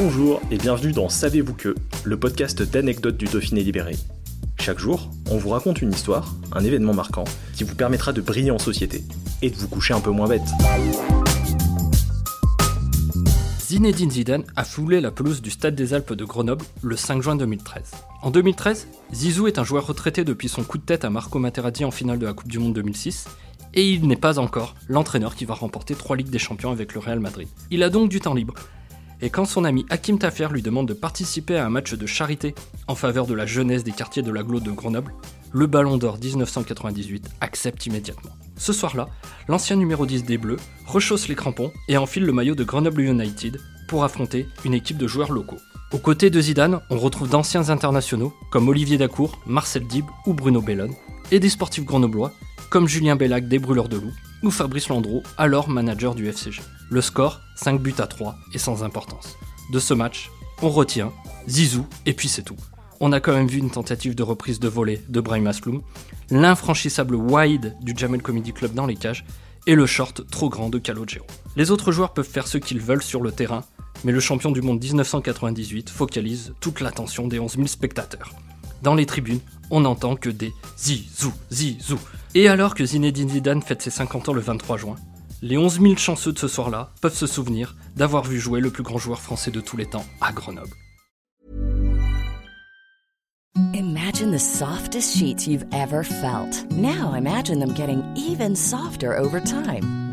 Bonjour et bienvenue dans Savez-vous que, le podcast d'anecdotes du Dauphiné libéré. Chaque jour, on vous raconte une histoire, un événement marquant, qui vous permettra de briller en société et de vous coucher un peu moins bête. Zinedine Zidane a foulé la pelouse du Stade des Alpes de Grenoble le 5 juin 2013. En 2013, Zizou est un joueur retraité depuis son coup de tête à Marco Materazzi en finale de la Coupe du Monde 2006, et il n'est pas encore l'entraîneur qui va remporter trois Ligues des Champions avec le Real Madrid. Il a donc du temps libre, et quand son ami Hakim Tafer lui demande de participer à un match de charité en faveur de la jeunesse des quartiers de l'agglo de Grenoble, le Ballon d'Or 1998 accepte immédiatement. Ce soir-là, l'ancien numéro 10 des Bleus rechausse les crampons et enfile le maillot de Grenoble United pour affronter une équipe de joueurs locaux. Aux côtés de Zidane, on retrouve d'anciens internationaux comme Olivier Dacour, Marcel Dib ou Bruno Bellone, et des sportifs grenoblois comme Julien Bellac des Brûleurs de Loup ou Fabrice Landreau, alors manager du FCG. Le score, 5 buts à 3 est sans importance. De ce match, on retient Zizou et puis c'est tout. On a quand même vu une tentative de reprise de volée de Brahim Asloum, l'infranchissable wide du Jamel Comedy Club dans les cages et le short trop grand de Calogero. Les autres joueurs peuvent faire ce qu'ils veulent sur le terrain, mais le champion du monde 1998 focalise toute l'attention des 11 000 spectateurs. Dans les tribunes, on n'entend que des zizou, zizou. Et alors que Zinedine Zidane fête ses 50 ans le 23 juin, les 11 000 chanceux de ce soir-là peuvent se souvenir d'avoir vu jouer le plus grand joueur français de tous les temps à Grenoble. Imagine the softest sheets you've ever felt. Now imagine them getting even softer over time.